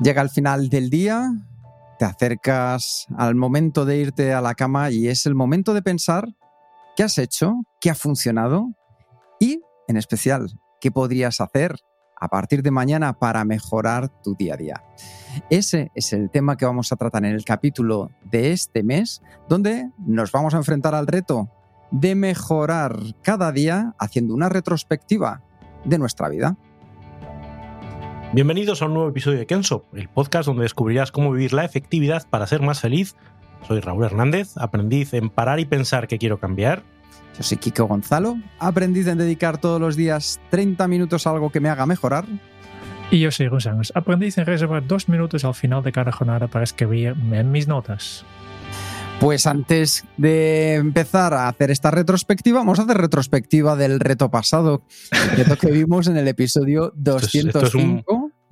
Llega el final del día, te acercas al momento de irte a la cama y es el momento de pensar qué has hecho, qué ha funcionado y, en especial, qué podrías hacer a partir de mañana para mejorar tu día a día. Ese es el tema que vamos a tratar en el capítulo de este mes, donde nos vamos a enfrentar al reto de mejorar cada día haciendo una retrospectiva de nuestra vida. Bienvenidos a un nuevo episodio de Kenso, el podcast donde descubrirás cómo vivir la efectividad para ser más feliz. Soy Raúl Hernández, aprendiz en parar y pensar que quiero cambiar. Yo soy Kiko Gonzalo, aprendiz en dedicar todos los días 30 minutos a algo que me haga mejorar. Y yo soy Rusanos, aprendiz en reservar dos minutos al final de cada jornada para escribir en mis notas. Pues antes de empezar a hacer esta retrospectiva, vamos a hacer retrospectiva del reto pasado, el reto que vimos en el episodio Esto es- esto es un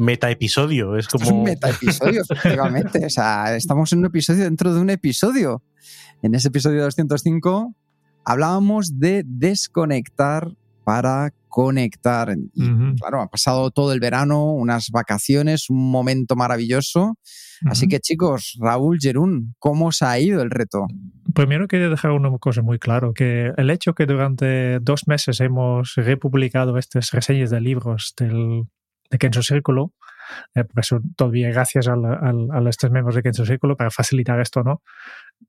205. Meta episodio, es como. es un metaepisodio, efectivamente. O sea, estamos en un episodio dentro de un episodio. En ese episodio 205 hablábamos de desconectar para conectar. Y claro, ha pasado todo el verano, unas vacaciones, un momento maravilloso. Así que chicos, Raúl, Jerún, ¿cómo os ha ido el reto? Primero quería dejar una cosa muy claro, que el hecho que durante dos meses hemos republicado estas reseñas de libros del, de Kenzo Círculo, eh, por eso todavía gracias al- al- a, estos miembros de Kenzo Círculo para facilitar esto, ¿no?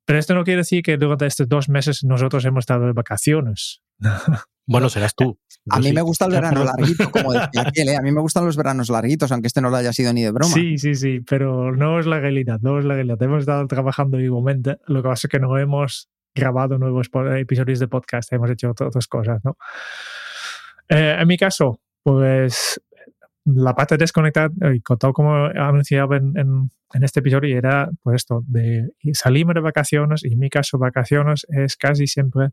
Pero esto no quiere decir que durante estos dos meses nosotros hemos estado de vacaciones. Bueno, serás tú. A mí sí. me gusta el verano larguito, como decía aquel, ¿eh? A mí me gustan los veranos larguitos, aunque este no lo haya sido ni de broma. Sí, sí, sí, pero no es la realidad, no es la realidad. Hemos estado trabajando igualmente, lo que pasa es que no hemos grabado nuevos episodios de podcast, hemos hecho ot- otras cosas, ¿no? Eh, en mi caso, pues la parte de desconectar, y con todo como anunciaba en, en- en este episodio, era pues esto, de salirme de vacaciones, y en mi caso vacaciones es casi siempre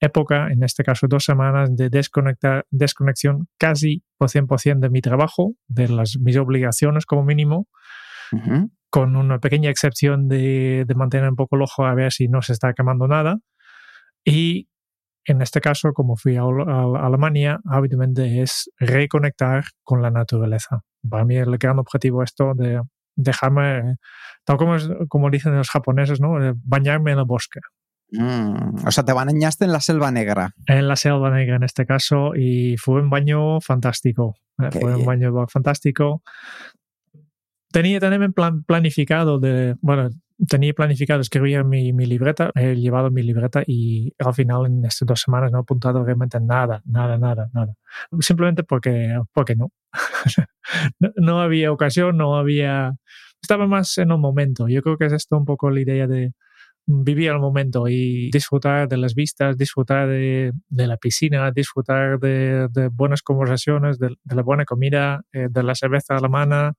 época, en este caso dos semanas, de desconectar, desconexión casi por 100% de mi trabajo, de las, mis obligaciones como mínimo, con una pequeña excepción de, de mantener un poco el ojo a ver si no se está quemando nada. Y en este caso, como fui a, a- a Alemania, habitualmente es reconectar con la naturaleza. Para mí el gran objetivo es esto de dejarme, tal como, es- como dicen los japoneses, ¿no? Eh, bañarme en el bosque. Mm, O sea, te bañaste en la selva negra. en la selva negra en este caso y fue un baño fantástico. eh, Qué fue un baño fantástico. Tenía también plan, planificado de, bueno, tenía planificado escribir mi, mi libreta, he llevado mi libreta y al final en estas dos semanas no he apuntado realmente nada, nada, nada, nada. Simplemente porque, porque no. no. había ocasión, no había... Estaba más en un momento. Yo creo que es esto un poco la idea de, vivir el momento y disfrutar de las vistas, disfrutar de, de la piscina, disfrutar de, de buenas conversaciones, de, de la buena comida, eh, de la cerveza alemana.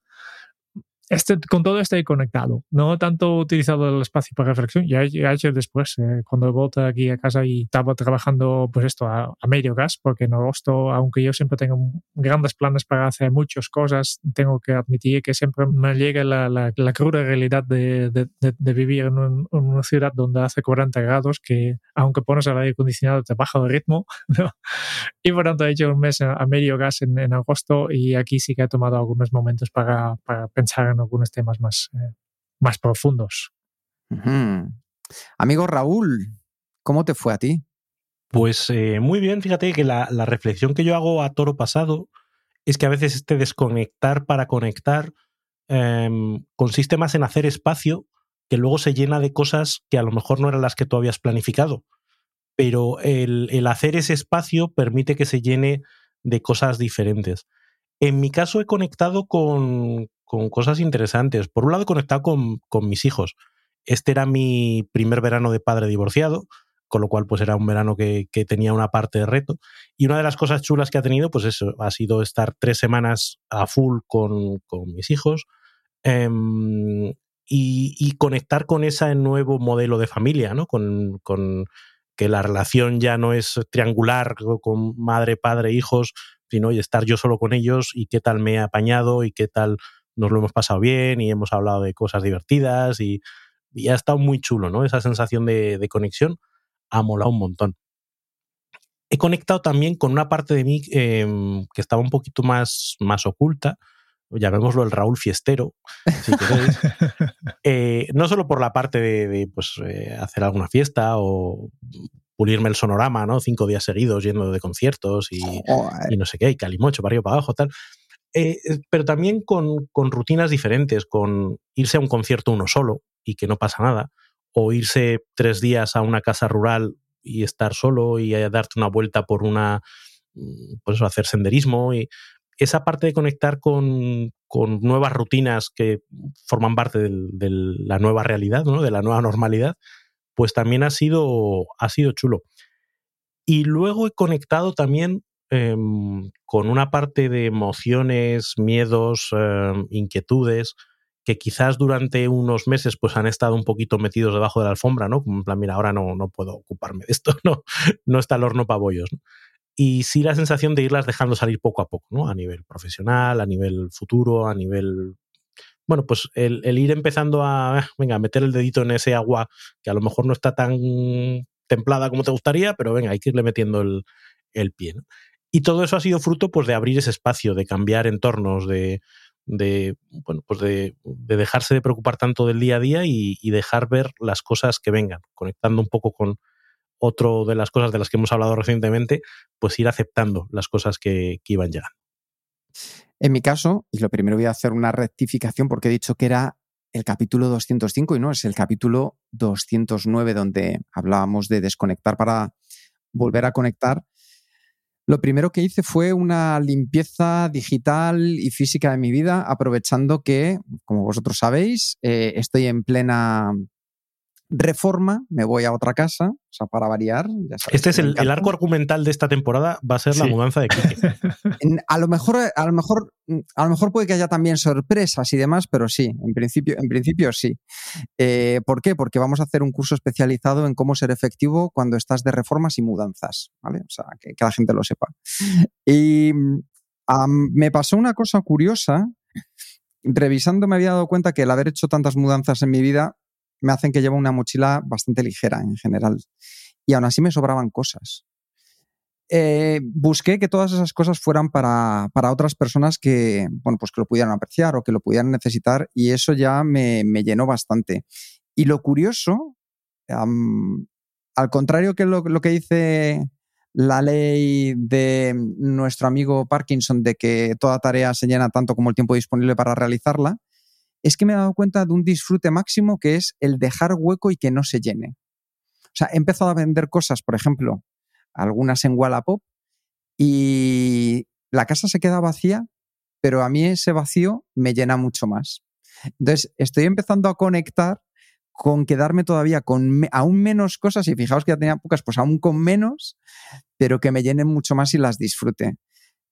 Este, con todo estoy conectado. No tanto utilizado el espacio para reflexión, ya, he hecho después, eh, cuando he vuelto aquí a casa y estaba trabajando, pues esto, a, a medio gas, porque en agosto, aunque yo siempre tengo grandes planes para hacer muchas cosas, tengo que admitir que siempre me llega la, la, la cruda realidad de, de, de, de vivir en, un, en, una ciudad donde hace 40 grados, que aunque pones el aire acondicionado te baja el ritmo, ¿no? Y por tanto he hecho un mes a, a medio gas en, en, agosto y aquí sí que he tomado algunos momentos para, para pensar en algunos temas más, eh, más profundos. Uh -huh. Amigo Raúl, ¿cómo te fue a ti? Pues eh, muy bien, fíjate que la, la, reflexión que yo hago a toro pasado es que a veces este desconectar para conectar eh, consiste más en hacer espacio que luego se llena de cosas que a lo mejor no eran las que tú habías planificado. Pero el, el hacer ese espacio permite que se llene de cosas diferentes. En mi caso he conectado con, con cosas interesantes. Por un lado conectado con, con mis hijos. Este era mi primer verano de padre divorciado con lo cual pues era un verano que, tenía una parte de reto. Y una de las cosas chulas que ha tenido, pues eso, ha sido estar tres semanas a full con, mis hijos em, y, conectar con ese nuevo modelo de familia, ¿no? Con, con, que la relación ya no es triangular con madre, padre, hijos, sino estar yo solo con ellos y qué tal me he apañado y qué tal nos lo hemos pasado bien y hemos hablado de cosas divertidas y, y ha estado muy chulo, ¿no? Esa sensación de, conexión ha molado un montón. He conectado también con una parte de mí em, que estaba un poquito más, más oculta, llamémoslo el Raúl Fiestero, si queréis. Eh, no solo por la parte de, pues, eh, hacer alguna fiesta o pulirme el sonorama, ¿no? Cinco días seguidos yendo de conciertos y, y no sé qué, y calimocho arriba para abajo, tal. Eh, pero también con, rutinas diferentes, con irse a un concierto uno solo, y que no pasa nada, o irse tres días a una casa rural y estar solo y darte una vuelta por una, mm, pues eso, hacer senderismo y esa parte de conectar con, con nuevas rutinas que forman parte de la nueva realidad, ¿no? de la nueva normalidad, pues también ha sido, ha sido chulo. Y luego he conectado también em, con una parte de emociones, miedos, em, inquietudes, que quizás durante unos meses pues han estado un poquito metidos debajo de la alfombra, ¿no? Como en plan, mira, ahora no, no puedo ocuparme de esto, no, no está el horno para bollos. Y sí la sensación de irlas dejando salir poco a poco, ¿no? A nivel profesional, a nivel futuro, a nivel... Bueno, pues el, ir empezando a, ah, venga, meter el dedito en ese agua que a lo mejor no está tan templada como te gustaría, pero venga, hay que irle metiendo el, el pie, ¿no? Y todo eso ha sido fruto pues, de abrir ese espacio, de cambiar entornos, de, de, bueno, pues de, dejarse de preocupar tanto del día a día y, dejar ver las cosas que vengan, conectando un poco con otro de las cosas de las que hemos hablado recientemente, pues ir aceptando las cosas que, que iban llegando. En mi caso, y lo primero voy a hacer una rectificación porque he dicho que era el capítulo 205 y no, es el capítulo 209 donde hablábamos de desconectar para volver a conectar lo primero que hice fue una limpieza digital y física de mi vida, aprovechando que, como vosotros sabéis, eh, estoy en plena reforma, me voy a otra casa, o sea, para variar. este es el, arco argumental de esta temporada, va a ser la mudanza de Kike. a lo mejor, a lo mejor, a lo mejor puede que haya también sorpresas y demás, pero sí, en principio, en principio sí. Eh, ¿Por qué? Porque vamos a hacer un curso especializado en cómo ser efectivo cuando estás de reformas y mudanzas, ¿vale? O sea, que, la gente lo sepa. Y me pasó una cosa curiosa. Revisando me había dado cuenta que el haber hecho tantas mudanzas en mi vida me hacen que llevo una mochila bastante ligera en general. Y aún así me sobraban cosas. Eh, busqué que todas esas cosas fueran para, otras personas que, bueno, pues que lo pudieran apreciar o que lo pudieran necesitar y eso ya me, llenó bastante. Y lo curioso, al contrario que lo, lo, que dice la ley de nuestro amigo Parkinson de que toda tarea se llena tanto como el tiempo disponible para realizarla, es que me he dado cuenta de un disfrute máximo que es el dejar hueco y que no se llene. O sea, he empezado a vender cosas, por ejemplo, algunas en Wallapop, y la casa se queda vacía, pero a mí ese vacío me llena mucho más. Entonces, estoy empezando a conectar con quedarme todavía con aún menos cosas, y fijaos que ya tenía pocas, pues aún con menos, pero que me llenen mucho más y las disfrute.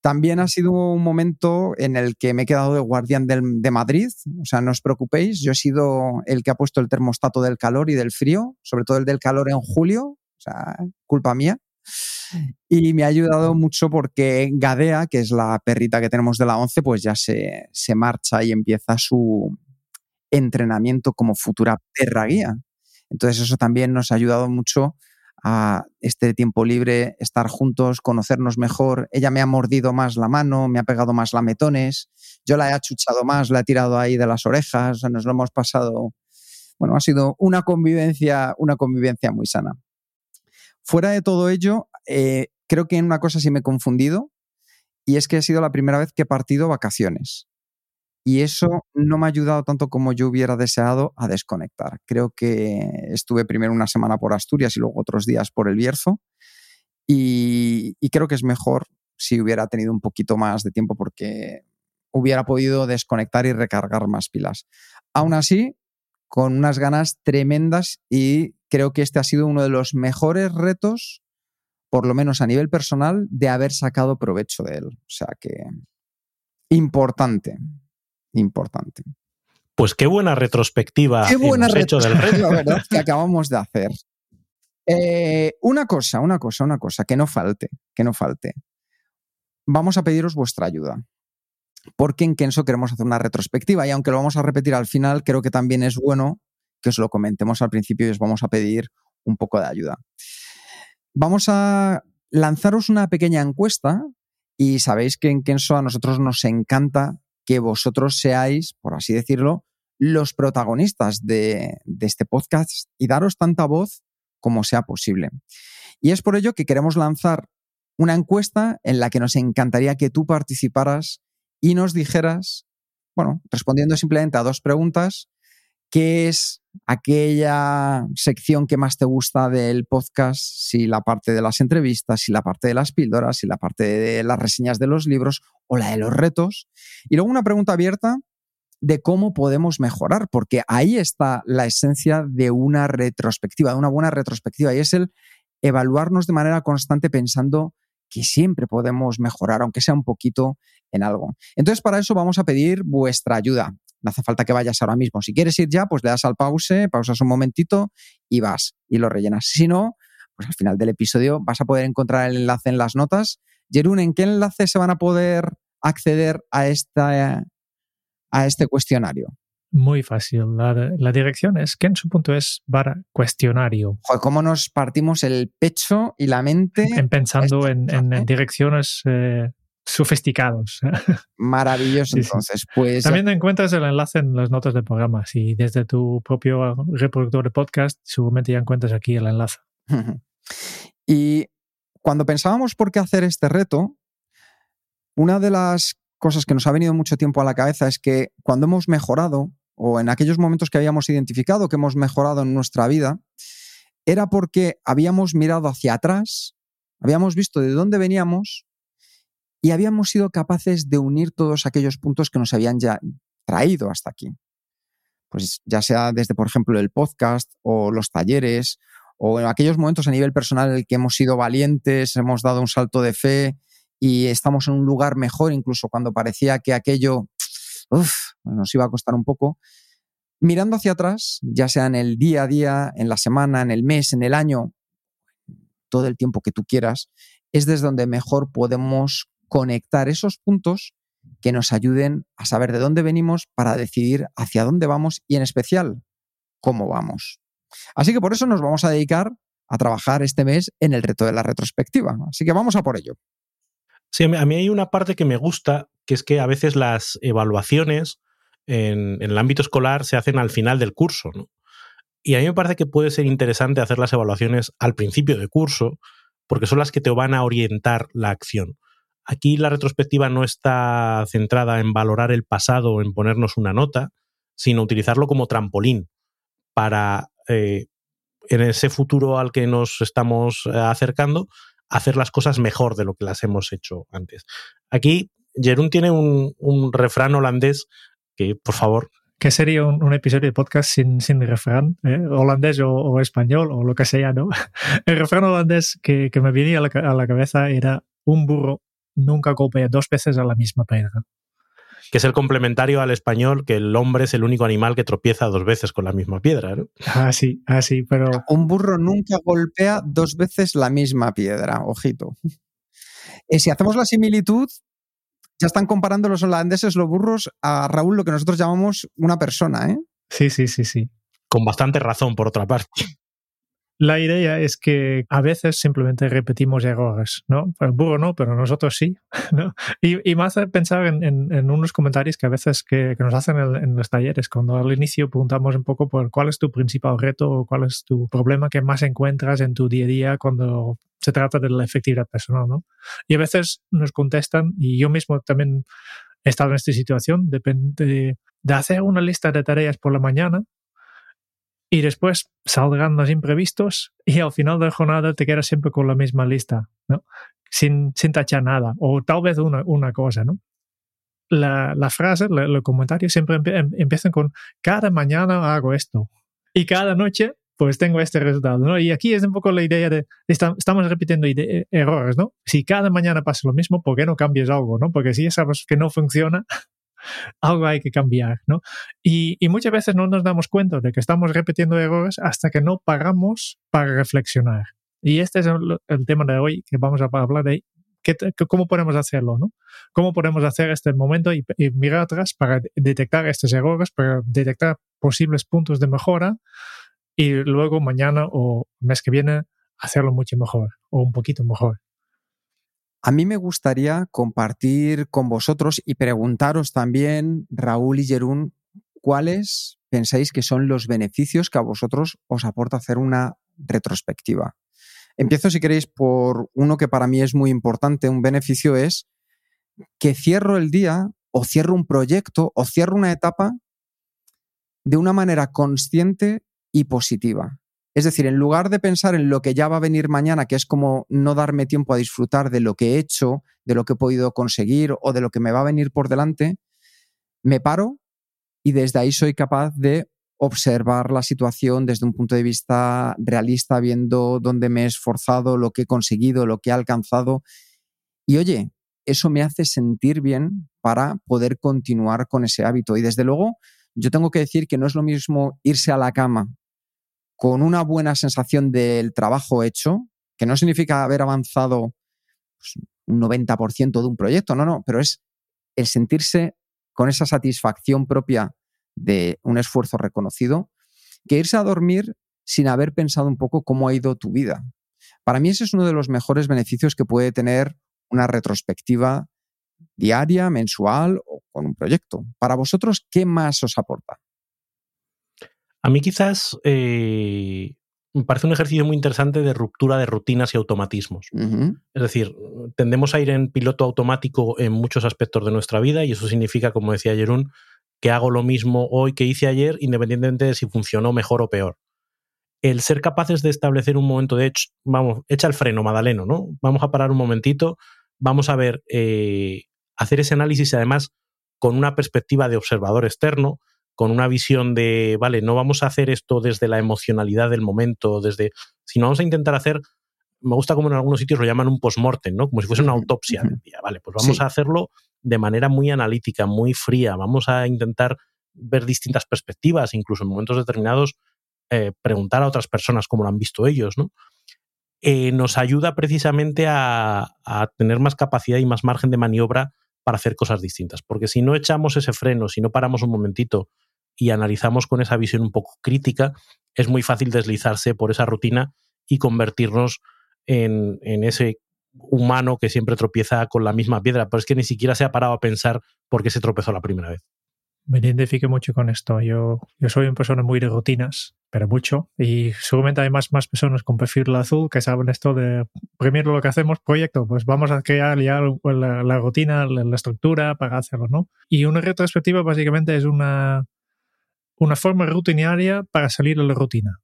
También ha sido un momento en el que me he quedado de guardián de Madrid. O sea, no os preocupéis, yo he sido el que ha puesto el termostato del calor y del frío, sobre todo el del calor en julio, o sea, culpa mía. Y me ha ayudado mucho porque Gadea, que es la perrita que tenemos de la 11, pues ya se, se marcha y empieza su entrenamiento como futura perra guía. Entonces eso también nos ha ayudado mucho a este tiempo libre, estar juntos, conocernos mejor. Ella me ha mordido más la mano, me ha pegado más lametones, yo la he achuchado más, la he tirado ahí de las orejas, nos lo hemos pasado. Bueno, ha sido una convivencia, una convivencia muy sana. Fuera de todo ello, eh, creo que en una cosa sí me he confundido, y es que ha sido la primera vez que he partido vacaciones. Y eso no me ha ayudado tanto como yo hubiera deseado a desconectar. Creo que estuve primero una semana por Asturias y luego otros días por el Bierzo. Y, creo que es mejor si hubiera tenido un poquito más de tiempo porque hubiera podido desconectar y recargar más pilas. Aún así, con unas ganas tremendas y creo que este ha sido uno de los mejores retos, por lo menos a nivel personal, de haber sacado provecho de él. O sea que importante, importante. Pues qué buena retrospectiva Qué buena hemos hecho del reto. ¿verdad? que acabamos de hacer. Eh, una cosa, una cosa, una cosa, que no falte, que no falte. Vamos a pediros vuestra ayuda. Porque en Kenso queremos hacer una retrospectiva y aunque lo vamos a repetir al final, creo que también es bueno que os lo comentemos al principio y os vamos a pedir un poco de ayuda. Vamos a lanzaros una pequeña encuesta y sabéis que en Kenso a nosotros nos encanta que vosotros seáis, por así decirlo, los protagonistas de, este podcast y daros tanta voz como sea posible. Y es por ello que queremos lanzar una encuesta en la que nos encantaría que tú participaras y nos dijeras, bueno, respondiendo simplemente a dos preguntas, ¿qué es aquella sección que más te gusta del podcast? Si la parte de las entrevistas, si la parte de las píldoras, si la parte de las reseñas de los libros o la de los retos. Y luego una pregunta abierta de cómo podemos mejorar, porque ahí está la esencia de una retrospectiva, de una buena retrospectiva, y es el evaluarnos de manera constante pensando que siempre podemos mejorar, aunque sea un poquito en algo. Entonces, para eso vamos a pedir vuestra ayuda. No hace falta que vayas ahora mismo. Si quieres ir ya, pues le das al pause, pausas un momentito y vas y lo rellenas. Si no, pues al final del episodio vas a poder encontrar el enlace en las notas. Jerún, ¿en qué enlace se van a poder acceder a, esta, a este cuestionario? Muy fácil. La, la dirección es kensu.es barra cuestionario. Joder, cómo nos partimos el pecho y la mente. En pensando en, en, en direcciones eh, sofisticados. Maravilloso, Sí, sí. entonces. Pues También encuentras el enlace en las notas del programa. Si desde tu propio reproductor de podcast, seguramente ya encuentras aquí el enlace. Y cuando pensábamos por qué hacer este reto, una de las cosas que nos ha venido mucho tiempo a la cabeza es que cuando hemos mejorado, o en aquellos momentos que habíamos identificado que hemos mejorado en nuestra vida, era porque habíamos mirado hacia atrás, habíamos visto de dónde veníamos y habíamos sido capaces de unir todos aquellos puntos que nos habían ya traído hasta aquí. Pues ya sea desde, por ejemplo, el podcast o los talleres o en aquellos momentos a nivel personal en el que hemos sido valientes, hemos dado un salto de fe y estamos en un lugar mejor, incluso cuando parecía que aquello nos iba a costar un poco. Mirando hacia atrás, ya sea en el día a día, en la semana, en el mes, en el año, todo el tiempo que tú quieras, es desde donde mejor podemos conectar esos puntos que nos ayuden a saber de dónde venimos para decidir hacia dónde vamos y en especial cómo vamos. Así que por eso nos vamos a dedicar a trabajar este mes en el reto de la retrospectiva. Así que vamos a por ello. Sí, a mí, hay una parte que me gusta, que es que a veces las evaluaciones en, el ámbito escolar se hacen al final del curso. Y a mí me parece que puede ser interesante hacer las evaluaciones al principio de curso, porque son las que te van a orientar la acción. Aquí la retrospectiva no está centrada en valorar el pasado en ponernos una nota, sino utilizarlo como trampolín para, eh, en ese futuro al que nos estamos eh, acercando, hacer las cosas mejor de lo que las hemos hecho antes. Aquí, Jerún tiene un, refrán holandés que, por favor, ¿Qué sería un, episodio de podcast sin, refrán? ¿eh? Holandés o, español o lo que sea, ¿no? El refrán holandés que, que me venía a la, cabeza era un burro nunca golpea dos veces a la misma piedra. Que es el complementario al español, que el hombre es el único animal que tropieza dos veces con la misma piedra, ¿no? Ah, sí, ah, sí, pero... Un burro nunca golpea dos veces la misma piedra, ojito. Eh, si hacemos la similitud, ya están comparando los holandeses, los burros, a Raúl, lo que nosotros llamamos una persona, ¿eh? Sí, sí, sí, sí. Con bastante razón, por otra parte. La idea es que a veces simplemente repetimos errores, ¿no? El burro no, pero nosotros sí, ¿no? Y, y hace pensar en, unos comentarios que a veces que, nos hacen en, los talleres, cuando al inicio preguntamos un poco por cuál es tu principal reto o cuál es tu problema que más encuentras en tu día a día cuando se trata de la efectividad personal, ¿no? Y a veces nos contestan, y yo mismo también he estado en esta situación, depende de, de hacer una lista de tareas por la mañana y después salgan los imprevistos y al final de la jornada te quedas siempre con la misma lista, ¿no? Sin, sin tachar nada, o tal vez una, una cosa, ¿no? La, la frase, los comentarios siempre empie, empiezan con cada mañana hago esto y cada noche pues tengo este resultado, ¿no? Y aquí es un poco la idea de, estamos repitiendo errores, ¿no? Si cada mañana pasa lo mismo, ¿por qué no cambias algo, ¿no? Porque si sabes que no funciona, algo hay que cambiar, ¿no? Y, muchas veces no nos damos cuenta de que estamos repitiendo errores hasta que no pagamos para reflexionar. Y este es el, tema de hoy que vamos a hablar de cómo podemos hacerlo, ¿no? ¿Cómo podemos hacer este momento y, mirar atrás para detectar estos errores, para detectar posibles puntos de mejora y luego mañana o mes que viene hacerlo mucho mejor o un poquito mejor? A mí me gustaría compartir con vosotros y preguntaros también, Raúl y Jerún, cuáles pensáis que son los beneficios que a vosotros os aporta hacer una retrospectiva. Empiezo, si queréis, por uno que para mí es muy importante. Un beneficio es que cierro el día o cierro un proyecto o cierro una etapa de una manera consciente y positiva. Es decir, en lugar de pensar en lo que ya va a venir mañana, que es como no darme tiempo a disfrutar de lo que he hecho, de lo que he podido conseguir o de lo que me va a venir por delante, me paro y desde ahí soy capaz de observar la situación desde un punto de vista realista, viendo dónde me he esforzado, lo que he conseguido, lo que he alcanzado. Y oye, eso me hace sentir bien para poder continuar con ese hábito. Y desde luego, yo tengo que decir que no es lo mismo irse a la cama con una buena sensación del trabajo hecho, que no significa haber avanzado pues, un 90% de un proyecto, no, no, pero es el sentirse con esa satisfacción propia de un esfuerzo reconocido, que irse a dormir sin haber pensado un poco cómo ha ido tu vida. Para mí ese es uno de los mejores beneficios que puede tener una retrospectiva diaria, mensual o con un proyecto. Para vosotros, ¿qué más os aporta? A mí quizás eh, me parece un ejercicio muy interesante de ruptura de rutinas y automatismos. Es decir, tendemos a ir en piloto automático en muchos aspectos de nuestra vida y eso significa, como decía Jerún, que hago lo mismo hoy que hice ayer, independientemente de si funcionó mejor o peor. El ser capaces de establecer un momento de, vamos, echa el freno, Madaleno, ¿no? Vamos a parar un momentito, vamos a ver, eh, hacer ese análisis además con una perspectiva de observador externo, con una visión de, vale, no vamos a hacer esto desde la emocionalidad del momento, desde, sino vamos a intentar hacer, me gusta como en algunos sitios lo llaman un post-mortem, ¿no? Como si fuese una autopsia del día, vale, pues vamos a hacerlo de manera muy analítica, muy fría, vamos a intentar ver distintas perspectivas, incluso en momentos determinados eh, preguntar a otras personas cómo lo han visto ellos, ¿no? Eh, nos ayuda precisamente a, a tener más capacidad y más margen de maniobra para hacer cosas distintas. Porque si no echamos ese freno, si no paramos un momentito y analizamos con esa visión un poco crítica, es muy fácil deslizarse por esa rutina y convertirnos en, ese humano que siempre tropieza con la misma piedra, pero es que ni siquiera se ha parado a pensar por qué se tropezó la primera vez me identifique mucho con esto. Yo, yo soy una persona muy de rutinas, pero mucho. Y seguramente hay más, más personas con perfil azul que saben esto de primero lo que hacemos, proyecto, pues vamos a crear ya la, la rutina, la, la, estructura para hacerlo, ¿no? Y una retrospectiva básicamente es una, una forma rutinaria para salir de la rutina.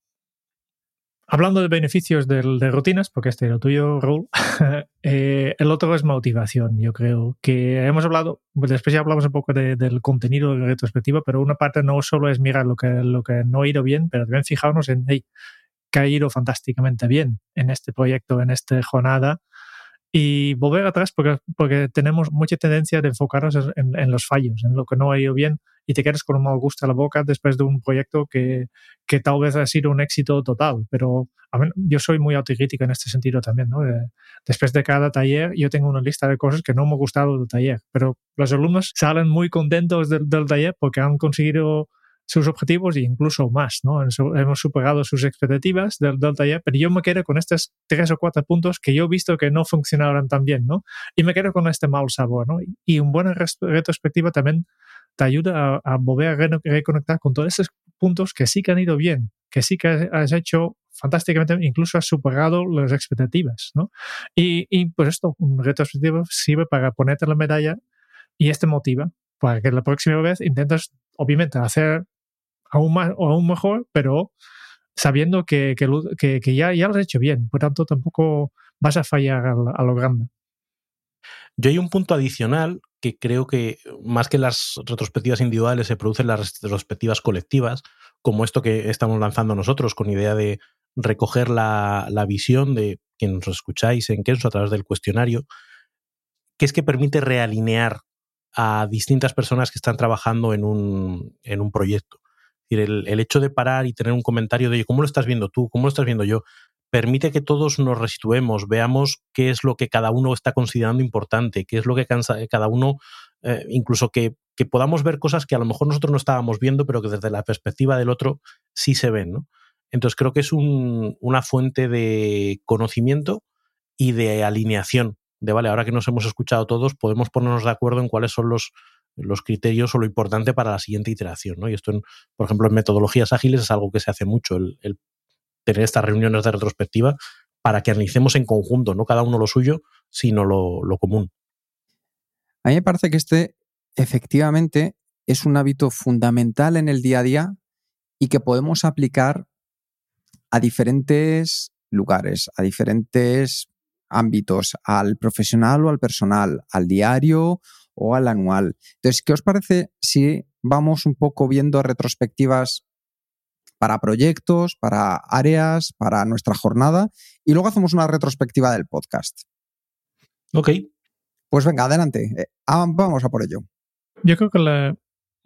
Hablando de beneficios de, rutinas, porque este era el tuyo, Raúl, eh, el otro es motivación. Yo creo que hemos hablado, después ya hablamos un poco del contenido de retrospectiva, pero una parte no solo es mirar lo que, lo que no ha ido bien, pero también fijarnos en hey, que ha ido fantásticamente bien en este proyecto, en esta jornada, y volver atrás porque, porque tenemos mucha tendencia de enfocarnos en, los fallos, en lo que no ha ido bien y te quedas con un mal gusto a la boca después de un proyecto que, que tal vez ha sido un éxito total. Pero a yo soy muy autocrítico en este sentido también. ¿no? después de cada taller yo tengo una lista de cosas que no me ha gustado del taller, pero los alumnos salen muy contentos del, del taller porque han conseguido sus objetivos e incluso más, ¿no? Hemos superado sus expectativas del, del, taller, pero yo me quedo con estos tres o cuatro puntos que yo he visto que no funcionaron tan bien, ¿no? Y me quedo con este mal sabor, ¿no? Y una buena retrospectiva también te ayuda a, volver a reconectar con todos esos puntos que sí que han ido bien, que sí que has hecho fantásticamente, incluso has superado las expectativas, ¿no? Y, y pues esto, un retrospectivo sirve para ponerte la medalla y este motiva para que la próxima vez intentes, obviamente, hacer aún, más, o aún mejor, pero sabiendo que, que, que, ya, ya lo has hecho bien. Por tanto, tampoco vas a fallar a, lo grande. Yo hay un punto adicional que creo que más que las retrospectivas individuales se producen las retrospectivas colectivas como esto que estamos lanzando nosotros, con idea de recoger la, la visión de quienes nos escucháis en Kenso a través del cuestionario, que es que permite realinear a distintas personas que están trabajando en un, en un proyecto. El, el, hecho de parar y tener un comentario de, ¿cómo lo estás viendo tú? ¿Cómo lo estás viendo yo? Permite que todos nos resituemos, veamos qué es lo que cada uno está considerando importante, qué es lo que cada uno, eh, incluso que, que, podamos ver cosas que a lo mejor nosotros no estábamos viendo, pero que desde la perspectiva del otro sí se ven. ¿no? Entonces creo que es un, una fuente de conocimiento y de alineación. De vale, ahora que nos hemos escuchado todos, podemos ponernos de acuerdo en cuáles son los, los criterios o lo importante para la siguiente iteración. ¿no? Y esto, en, por ejemplo, en metodologías ágiles es algo que se hace mucho, el, tener estas reuniones de retrospectiva para que analicemos en conjunto, no cada uno lo suyo, sino lo, lo común. A mí me parece que este efectivamente es un hábito fundamental en el día a día y que podemos aplicar a diferentes lugares, a diferentes ámbitos, al profesional o al personal, al diario o al anual. Entonces, ¿qué os parece si vamos un poco viendo retrospectivas para proyectos, para áreas, para nuestra jornada y luego hacemos una retrospectiva del podcast? Ok. Pues venga, adelante. Eh, vamos a por ello. Yo creo que la,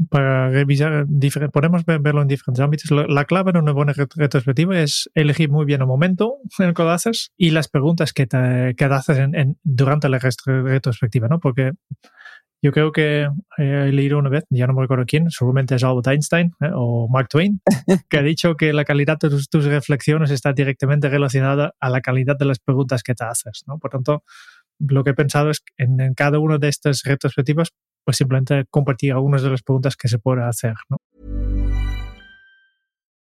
para revisar, podemos verlo en diferentes ámbitos. La clave en una buena retrospectiva es elegir muy bien el momento en el que lo haces y las preguntas que te, que te haces en, en, durante la retrospectiva, ¿no? Porque yo creo que he leído una vez, ya no me recuerdo quién, seguramente es Albert Einstein ¿eh? o Mark Twain, que ha dicho que la calidad de tus, tus, reflexiones está directamente relacionada a la calidad de las preguntas que te haces, ¿no? Por tanto, lo que he pensado es que en, en cada una de estas retrospectivas pues simplemente compartir algunas de las preguntas que se puede hacer, ¿no?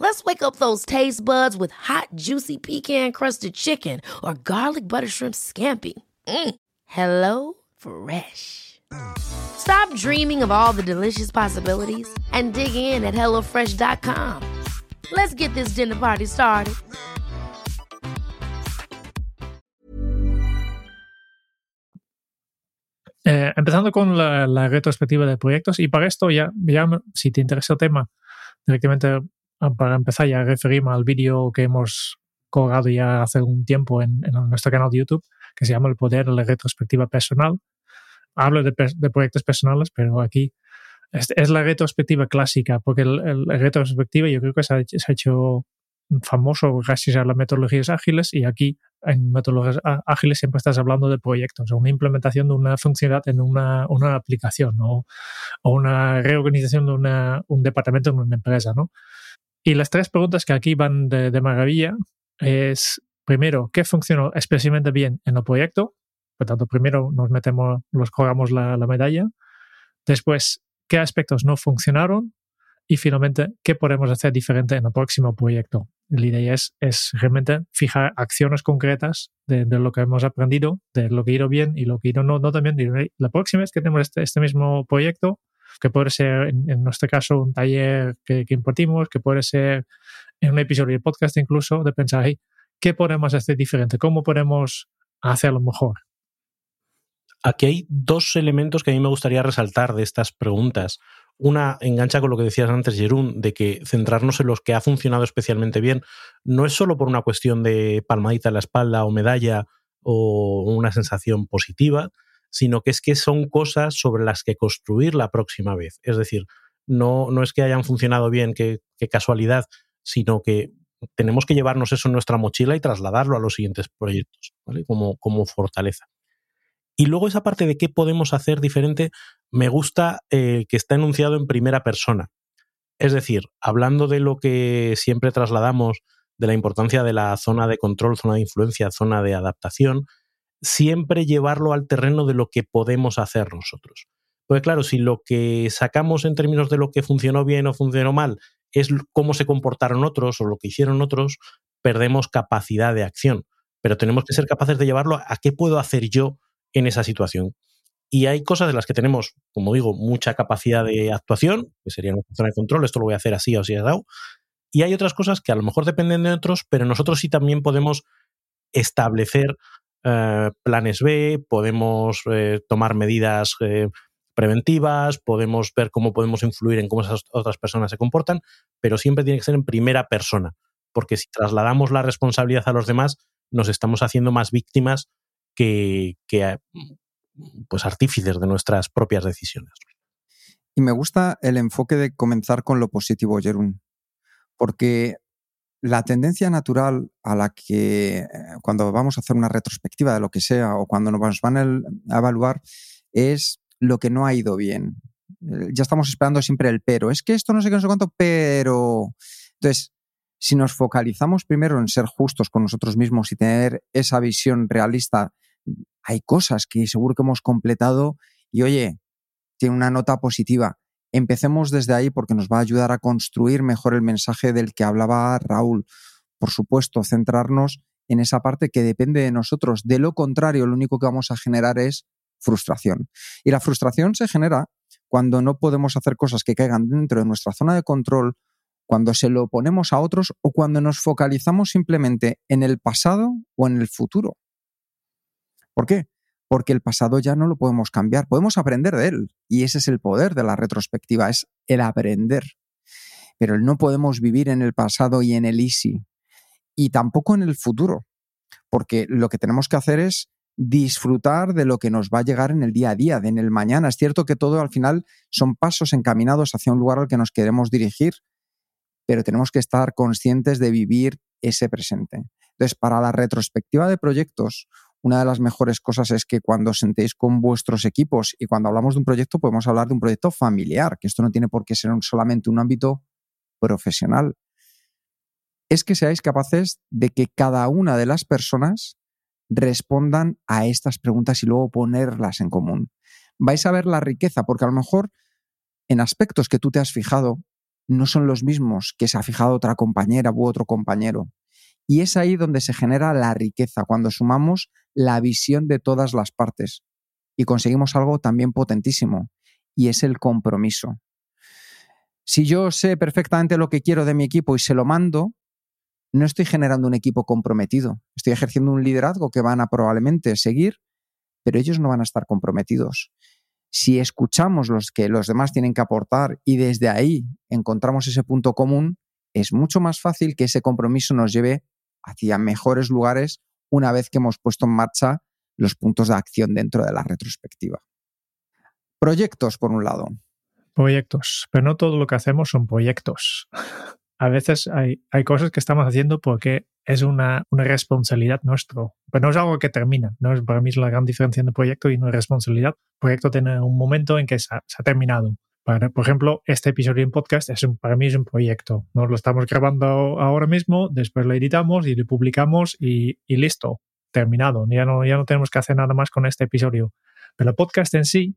Let's wake up those taste buds with hot, juicy pecan crusted chicken or garlic butter shrimp scampi. Mm. Hello Fresh. Stop dreaming of all the delicious possibilities and dig in at HelloFresh.com. Let's get this dinner party started. Eh, empezando con la, la, retrospectiva de proyectos, y para esto ya, ya si te interesa el tema, directamente para empezar ya referirme al vídeo que hemos colgado ya hace un tiempo en, en, nuestro canal de YouTube, que se llama El Poder de la Retrospectiva Personal. Hablo de, de proyectos personales, pero aquí es, es, la retrospectiva clásica, porque el, el, la retrospectiva yo creo que se ha, se ha hecho famoso gracias a las metodologías ágiles y aquí en metodologías ágiles siempre estás hablando de proyectos, o una implementación de una funcionalidad en una, una aplicación ¿no? o una reorganización de una, un departamento en una empresa. ¿no? Y las tres preguntas que aquí van de, maravilla es, primero, ¿qué funcionó especialmente bien en el proyecto? Por tanto, primero nos metemos, nos colgamos la, la medalla. Después, ¿qué aspectos no funcionaron? Y finalmente, ¿qué podemos hacer diferente en el próximo proyecto? La idea es, es realmente fijar acciones concretas de, lo que hemos aprendido, de lo que ha ido bien y lo que ha no, no también. La próxima vez que tenemos este, este mismo proyecto, que puede ser en, en nuestro caso un taller que, impartimos, que puede ser en un episodio de podcast incluso, de pensar, hey, ¿qué podemos hacer diferente? ¿Cómo podemos hacerlo mejor? Aquí hay dos elementos que a mí me gustaría resaltar de estas preguntas. Una engancha con lo que decías antes, Jerún, de que centrarnos en los que ha funcionado especialmente bien no es solo por una cuestión de palmadita en la espalda o medalla o una sensación positiva, sino que es que son cosas sobre las que construir la próxima vez. Es decir, no, no es que hayan funcionado bien, qué casualidad, sino que tenemos que llevarnos eso en nuestra mochila y trasladarlo a los siguientes proyectos, ¿vale? como, como fortaleza. Y luego esa parte de qué podemos hacer diferente, me gusta eh, que está enunciado en primera persona. Es decir, hablando de lo que siempre trasladamos, de la importancia de la zona de control, zona de influencia, zona de adaptación, siempre llevarlo al terreno de lo que podemos hacer nosotros. Pues claro, si lo que sacamos en términos de lo que funcionó bien o funcionó mal es cómo se comportaron otros o lo que hicieron otros, perdemos capacidad de acción. pero tenemos que ser capaces de llevarlo a qué puedo hacer yo en esa situación. Y hay cosas de las que tenemos, como digo, mucha capacidad de actuación, que sería nuestra zona de control, esto lo voy a hacer así o así dado. Y hay otras cosas que a lo mejor dependen de otros, pero nosotros sí también podemos establecer eh, planes B, podemos eh, tomar medidas eh, preventivas, podemos ver cómo podemos influir en cómo esas otras personas se comportan, pero siempre tiene que ser en primera persona, porque si trasladamos la responsabilidad a los demás, nos estamos haciendo más víctimas que, pues artífices de nuestras propias decisiones. Y me gusta el enfoque de comenzar con lo positivo, Jerún, porque la tendencia natural a la que eh, cuando vamos a hacer una retrospectiva de lo que sea o cuando nos van a evaluar es lo que no ha ido bien. Eh, ya estamos esperando siempre el pero. Es que esto no sé qué, no sé cuánto, pero... Entonces, si nos focalizamos primero en ser justos con nosotros mismos y tener esa visión realista, hay cosas que seguro que hemos completado y oye, tiene una nota positiva. Empecemos desde ahí porque nos va a ayudar a construir mejor el mensaje del que hablaba Raúl. Por supuesto, centrarnos en esa parte que depende de nosotros. De lo contrario, lo único que vamos a generar es frustración. Y la frustración se genera cuando no podemos hacer cosas que caigan dentro de nuestra zona de control, cuando se lo ponemos a otros o cuando nos focalizamos simplemente en el pasado o en el futuro. ¿Por qué? Porque el pasado ya no lo podemos cambiar, podemos aprender de él. Y ese es el poder de la retrospectiva, es el aprender. Pero no podemos vivir en el pasado y en el easy. Y tampoco en el futuro, porque lo que tenemos que hacer es disfrutar de lo que nos va a llegar en el día a día, en el mañana. Es cierto que todo al final son pasos encaminados hacia un lugar al que nos queremos dirigir, pero tenemos que estar conscientes de vivir ese presente. Entonces, para la retrospectiva de proyectos, una de las mejores cosas es que cuando sentéis con vuestros equipos y cuando hablamos de un proyecto podemos hablar de un proyecto familiar, que esto no tiene por qué ser solamente un ámbito profesional. Es que seáis capaces de que cada una de las personas respondan a estas preguntas y luego ponerlas en común. Vais a ver la riqueza, porque a lo mejor en aspectos que tú te has fijado no son los mismos que se ha fijado otra compañera u otro compañero. Y es ahí donde se genera la riqueza, cuando sumamos la visión de todas las partes y conseguimos algo también potentísimo, y es el compromiso. Si yo sé perfectamente lo que quiero de mi equipo y se lo mando, no estoy generando un equipo comprometido, estoy ejerciendo un liderazgo que van a probablemente seguir, pero ellos no van a estar comprometidos. Si escuchamos los que los demás tienen que aportar y desde ahí encontramos ese punto común, es mucho más fácil que ese compromiso nos lleve hacia mejores lugares una vez que hemos puesto en marcha los puntos de acción dentro de la retrospectiva. Proyectos, por un lado. Proyectos, pero no todo lo que hacemos son proyectos. A veces hay, hay cosas que estamos haciendo porque es una, una, responsabilidad nuestra, pero no es algo que termina. ¿no? Para mí es la gran diferencia entre proyecto y una responsabilidad. Proyecto tiene un momento en que se ha terminado por ejemplo, este episodio en podcast es para mí es un proyecto. Nos lo estamos grabando ahora mismo, después lo editamos y lo publicamos y, listo, terminado. Ya no, ya no tenemos que hacer nada más con este episodio. Pero el podcast en sí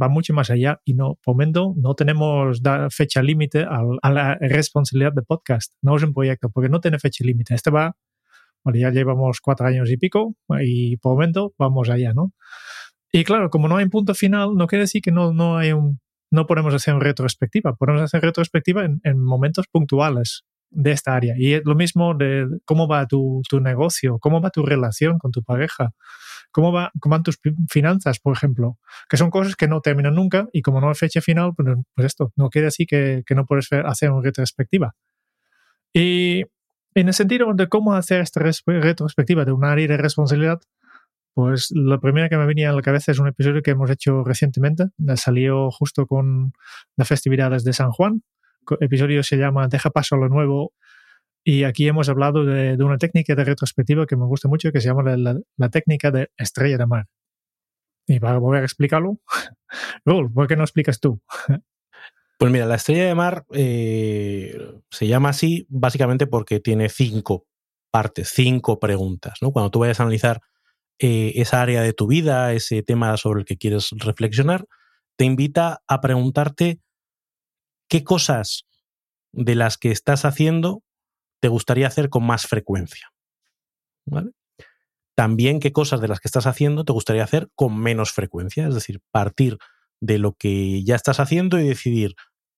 va mucho más allá y no, por momento no tenemos fecha límite a, la responsabilidad del podcast. No es un proyecto porque no tiene fecha límite. Este va, bueno, ya llevamos cuatro años y pico y por momento vamos allá, ¿no? Y claro, como no hay un punto final, no quiere decir que no, no hay un, no podemos hacer retrospectiva, podemos hacer retrospectiva en, momentos puntuales de esta área. Y es lo mismo de cómo va tu, negocio, cómo va tu relación con tu pareja, cómo, va, cómo van tus finanzas, por ejemplo, que son cosas que no terminan nunca y como no hay fecha final, pues, pues esto no quiere decir que, que no puedes hacer una retrospectiva. Y en el sentido de cómo hacer esta retrospectiva de un área de responsabilidad, pues lo primero que me venía a la cabeza es un episodio que hemos hecho recientemente. Salió justo con las festividades de San Juan. El episodio se llama Deja paso a lo nuevo. Y aquí hemos hablado de, una técnica de retrospectiva que me gusta mucho, que se llama la, técnica de estrella de mar. Y para volver a explicarlo, Raúl, ¿por qué no explicas tú? Pues mira, la estrella de mar eh, se llama así básicamente porque tiene cinco partes, cinco preguntas. ¿no? Cuando tú vayas a analizar eh, esa área de tu vida, ese tema sobre el que quieres reflexionar, te invita a preguntarte qué cosas de las que estás haciendo te gustaría hacer con más frecuencia. también qué cosas de las que estás haciendo te gustaría hacer con menos frecuencia, es decir, partir de lo que ya estás haciendo y decidir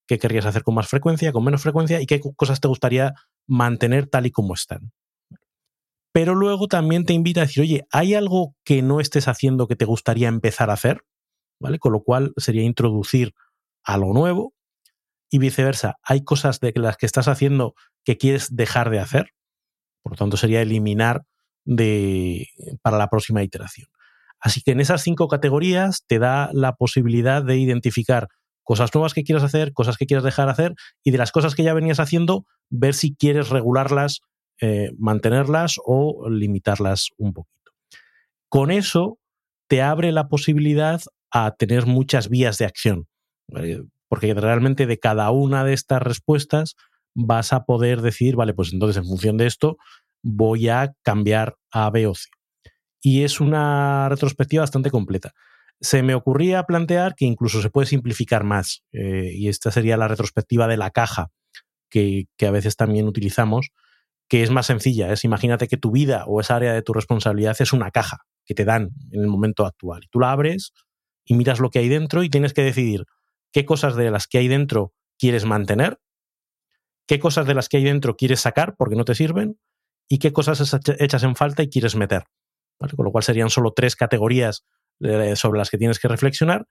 qué querrías hacer con más frecuencia, con menos frecuencia y qué cosas te gustaría mantener tal y como están. Pero luego también te invita a decir, oye, ¿hay algo que no estés haciendo que te gustaría empezar a hacer? ¿Vale? Con lo cual sería introducir algo nuevo y viceversa. ¿Hay cosas de las que estás haciendo que quieres dejar de hacer? Por lo tanto, sería eliminar de, para la próxima iteración. Así que en esas cinco categorías te da la posibilidad de identificar cosas nuevas que quieras hacer, cosas que quieras dejar de hacer y de las cosas que ya venías haciendo, ver si quieres regularlas, eh, mantenerlas o limitarlas un poquito. Con eso te abre la posibilidad a tener muchas vías de acción, porque realmente de cada una de estas respuestas vas a poder decir, vale, pues entonces en función de esto voy a cambiar a B o C. Y es una retrospectiva bastante completa. Se me ocurría plantear que incluso se puede simplificar más, eh, y esta sería la retrospectiva de la caja, que, a veces también utilizamos, que es más sencilla. Es imagínate que tu vida o esa área de tu responsabilidad es una caja que te dan en el momento actual. Tú la abres y miras lo que hay dentro y tienes que decidir qué cosas de las que hay dentro quieres mantener, qué cosas de las que hay dentro quieres sacar porque no te sirven y qué cosas echas en falta y quieres meter. Con lo cual serían solo tres categorías eh, sobre las que tienes que reflexionar,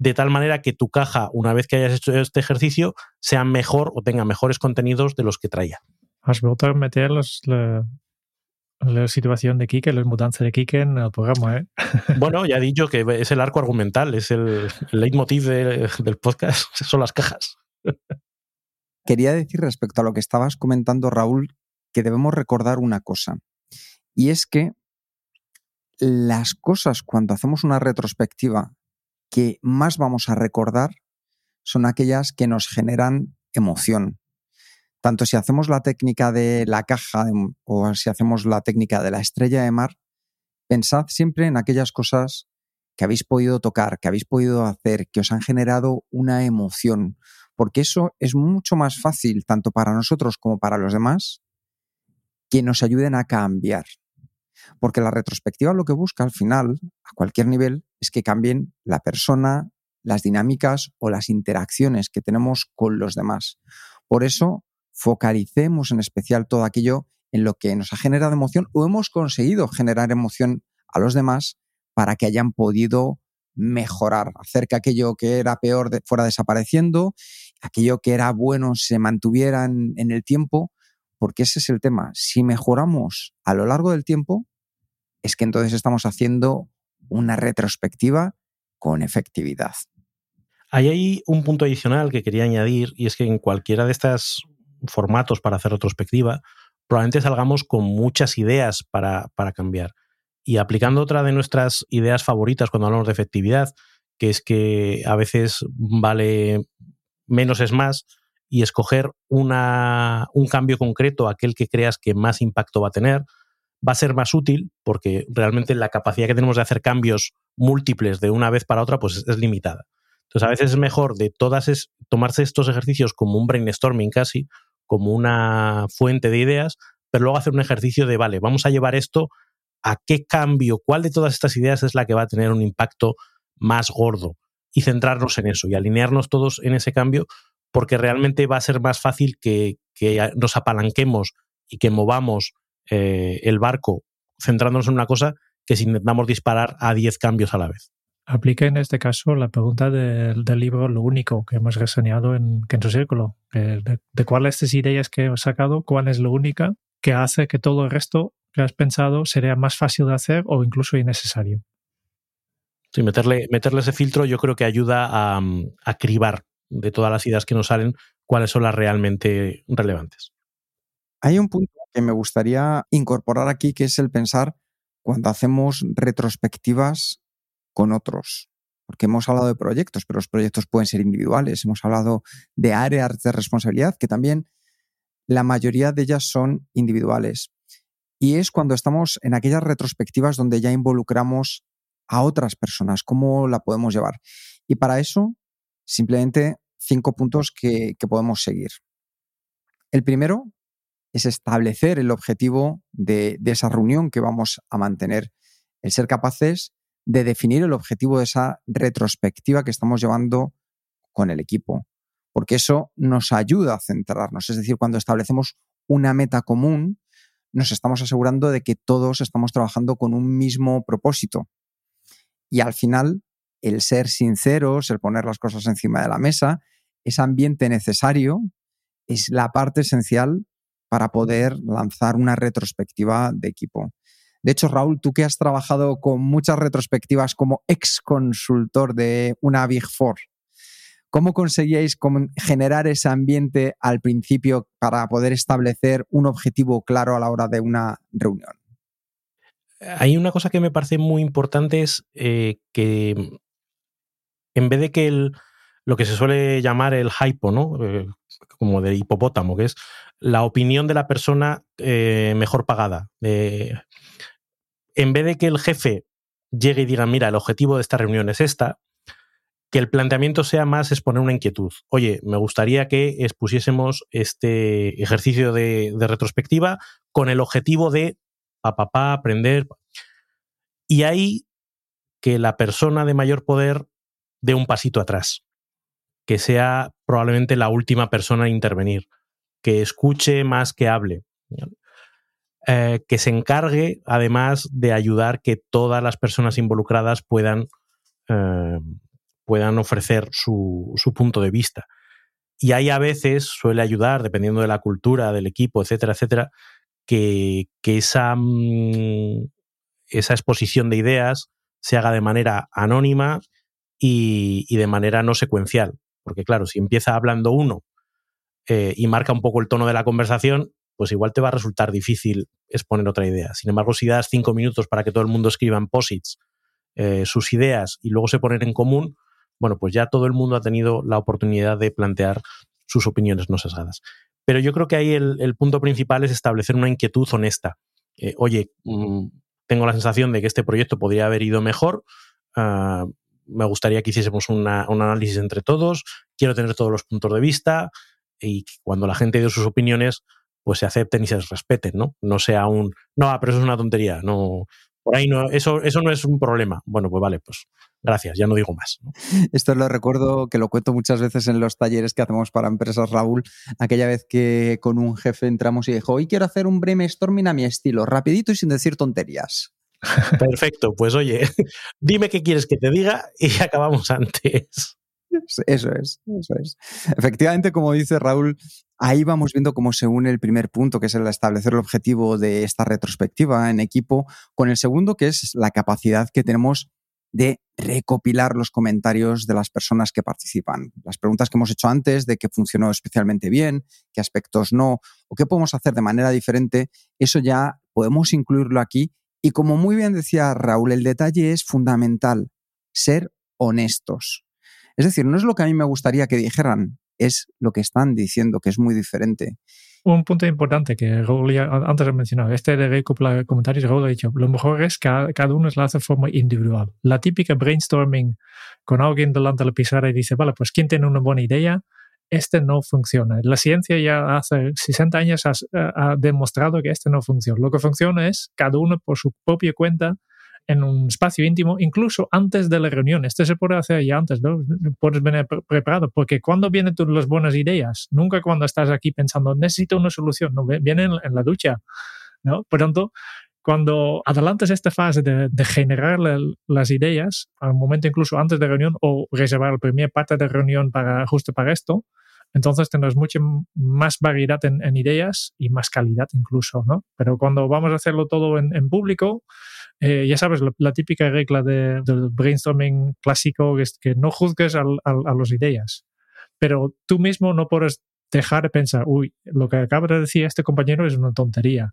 de tal manera que tu caja, una vez que hayas hecho este ejercicio, sea mejor o tenga mejores contenidos de los que traía. Has vuelto a meter la, situación de Kike, la mudanza de Kike en el programa, ¿eh? Bueno, ya he dicho que es el arco argumental, es el, leitmotiv del podcast, son las cajas. Quería decir respecto a lo que estabas comentando, Raúl, que debemos recordar una cosa, y es que las cosas cuando hacemos una retrospectiva que más vamos a recordar son aquellas que nos generan emoción. Tanto si hacemos la técnica de la caja o si hacemos la técnica de la estrella de mar, pensad siempre en aquellas cosas que habéis podido tocar, que habéis podido hacer, que os han generado una emoción, porque eso es mucho más fácil tanto para nosotros como para los demás que nos ayuden a cambiar. Porque la retrospectiva lo que busca al final, a cualquier nivel, es que cambien la persona, las dinámicas o las interacciones que tenemos con los demás. Por eso, focalicemos en especial todo aquello en lo que nos ha generado emoción o hemos conseguido generar emoción a los demás para que hayan podido mejorar, hacer que aquello que era peor fuera desapareciendo, aquello que era bueno se mantuviera en el tiempo porque ese es el tema. Si mejoramos a lo largo del tiempo, es que entonces estamos haciendo una retrospectiva con efectividad. Hay ahí un punto adicional que quería añadir y es que en cualquiera de estos formatos para hacer retrospectiva, probablemente salgamos con muchas ideas para, para cambiar. Y aplicando otra de nuestras ideas favoritas cuando hablamos de efectividad, que es que a veces vale menos es más, y escoger una, un cambio concreto, aquel que creas que más impacto va a tener, va a ser más útil porque realmente la capacidad que tenemos de hacer cambios múltiples de una vez para otra pues es, limitada. Entonces a veces es mejor de todas es, tomarse estos ejercicios como un brainstorming casi, como una fuente de ideas, pero luego hacer un ejercicio de, vale, vamos a llevar esto a qué cambio, cuál de todas estas ideas es la que va a tener un impacto más gordo y centrarnos en eso y alinearnos todos en ese cambio porque realmente va a ser más fácil que, nos apalanquemos y que movamos eh, el barco centrándonos en una cosa que si intentamos disparar a 10 cambios a la vez. Aplica en este caso la pregunta del, libro Lo único que hemos reseñado en su Círculo. De, de cuáles de estas ideas que hemos sacado, cuál es lo única que hace que todo el resto que has pensado sería más fácil de hacer o incluso innecesario. Sí, meterle, meterle ese filtro yo creo que ayuda a, a cribar de todas las ideas que nos salen, cuáles son las realmente relevantes. Hay un punto que me gustaría incorporar aquí, que es el pensar cuando hacemos retrospectivas con otros. Porque hemos hablado de proyectos, pero los proyectos pueden ser individuales. Hemos hablado de áreas de responsabilidad, que también la mayoría de ellas son individuales. Y es cuando estamos en aquellas retrospectivas donde ya involucramos a otras personas, cómo la podemos llevar. Y para eso, simplemente cinco puntos que, podemos seguir. El primero es establecer el objetivo de, de esa reunión que vamos a mantener, el ser capaces de definir el objetivo de esa retrospectiva que estamos llevando con el equipo, porque eso nos ayuda a centrarnos. Es decir, cuando establecemos una meta común, nos estamos asegurando de que todos estamos trabajando con un mismo propósito. Y al final, el ser sinceros, el poner las cosas encima de la mesa, ese ambiente necesario es la parte esencial para poder lanzar una retrospectiva de equipo. De hecho, Raúl, tú que has trabajado con muchas retrospectivas como ex consultor de una Big Four, ¿cómo conseguíais generar ese ambiente al principio para poder establecer un objetivo claro a la hora de una reunión? Hay una cosa que me parece muy importante es eh, que en vez de que el, lo que se suele llamar el hypo, ¿no? Eh, como de hipopótamo, que es la opinión de la persona eh, mejor pagada. en vez de que el jefe llegue y diga, mira, el objetivo de esta reunión es esta, que el planteamiento sea más exponer una inquietud. Oye, me gustaría que expusiésemos este ejercicio de, retrospectiva con el objetivo de papá, aprender. Y ahí que la persona de mayor poder dé un pasito atrás que sea probablemente la última persona a intervenir, que escuche más que hable, eh, que se encargue además de ayudar que todas las personas involucradas puedan, eh, puedan ofrecer su, punto de vista. Y ahí a veces suele ayudar, dependiendo de la cultura, del equipo, etcétera, etcétera, que, esa, mm, esa exposición de ideas se haga de manera anónima y, de manera no secuencial. Porque claro, si empieza hablando uno eh, y marca un poco el tono de la conversación, pues igual te va a resultar difícil exponer otra idea. Sin embargo, si das cinco minutos para que todo el mundo escriba en posits eh, sus ideas y luego se ponen en común, bueno, pues ya todo el mundo ha tenido la oportunidad de plantear sus opiniones no sesgadas. Pero yo creo que ahí el, punto principal es establecer una inquietud honesta. Eh, oye, mm, tengo la sensación de que este proyecto podría haber ido mejor. Ah, me gustaría que hiciésemos un análisis entre todos, quiero tener todos los puntos de vista y cuando la gente dé sus opiniones, pues se acepten y se respeten, ¿no? No sea un, no, pero eso es una tontería, no, por ahí no, eso, eso no es un problema. Bueno, pues vale, pues gracias, ya no digo más. Esto lo recuerdo que lo cuento muchas veces en los talleres que hacemos para empresas, Raúl, aquella vez que con un jefe entramos y dijo, hoy quiero hacer un brainstorming a mi estilo, rapidito y sin decir tonterías. Perfecto, pues oye, dime qué quieres que te diga y acabamos antes. Eso es, eso es. Efectivamente, como dice Raúl, ahí vamos viendo cómo se une el primer punto, que es el establecer el objetivo de esta retrospectiva en equipo, con el segundo, que es la capacidad que tenemos de recopilar los comentarios de las personas que participan. Las preguntas que hemos hecho antes de qué funcionó especialmente bien, qué aspectos no, o qué podemos hacer de manera diferente, eso ya podemos incluirlo aquí y como muy bien decía Raúl, el detalle es fundamental, ser honestos. Es decir, no es lo que a mí me gustaría que dijeran, es lo que están diciendo, que es muy diferente. Un punto importante que Raúl ya antes ha mencionado, este de recopilar comentarios, Raúl ha dicho, lo mejor es que cada uno lo hace de forma individual. La típica brainstorming con alguien delante de la pizarra y dice, vale, pues ¿quién tiene una buena idea? Este no funciona. La ciencia ya hace 60 años ha, demostrado que este no funciona. Lo que funciona es cada uno por su propia cuenta en un espacio íntimo, incluso antes de la reunión. Este se puede hacer ya antes, ¿no? Puedes venir preparado, porque cuando vienen las buenas ideas, nunca cuando estás aquí pensando, necesito una solución, no, vienen en, la ducha, ¿no? Por tanto, cuando adelantas esta fase de, generar las ideas, al momento incluso antes de la reunión, o reservar la primera parte de la reunión para, justo para esto, entonces tendrás mucha más variedad en, ideas y más calidad incluso, ¿no? Pero cuando vamos a hacerlo todo en, público, eh, ya sabes, la, típica regla del brainstorming clásico es que no juzgues a, las ideas, pero tú mismo no puedes dejar de pensar, uy, lo que acaba de decir este compañero es una tontería.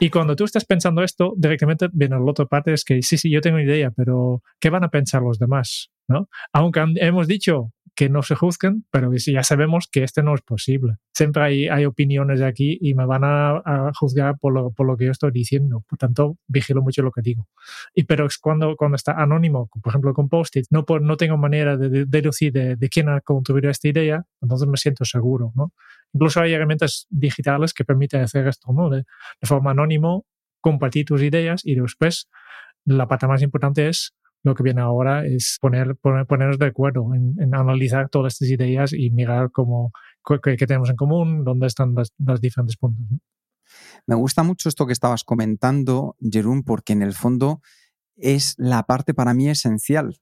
Y cuando tú estás pensando esto, directamente viene la otra parte, es que sí, sí, yo tengo idea, pero ¿qué van a pensar los demás? ¿no? Aunque hemos dicho que no se juzguen, pero ya sabemos que este no es posible. Siempre hay, opiniones aquí y me van a, juzgar por lo, que yo estoy diciendo. Por tanto, vigilo mucho lo que digo. Y, pero es cuando, cuando está anónimo, por ejemplo con post-it, no, no tengo manera de, deducir de, quién ha contribuido a esta idea, entonces me siento seguro. ¿no? Incluso hay herramientas digitales que permiten hacer esto. De, forma anónimo, compartir tus ideas y después la pata más importante es lo que viene ahora es poner, poner ponernos de acuerdo en, analizar todas estas ideas y mirar cómo, qué, tenemos en común, dónde están los diferentes puntos. Me gusta mucho esto que estabas comentando, Jerún, porque en el fondo es la parte para mí esencial,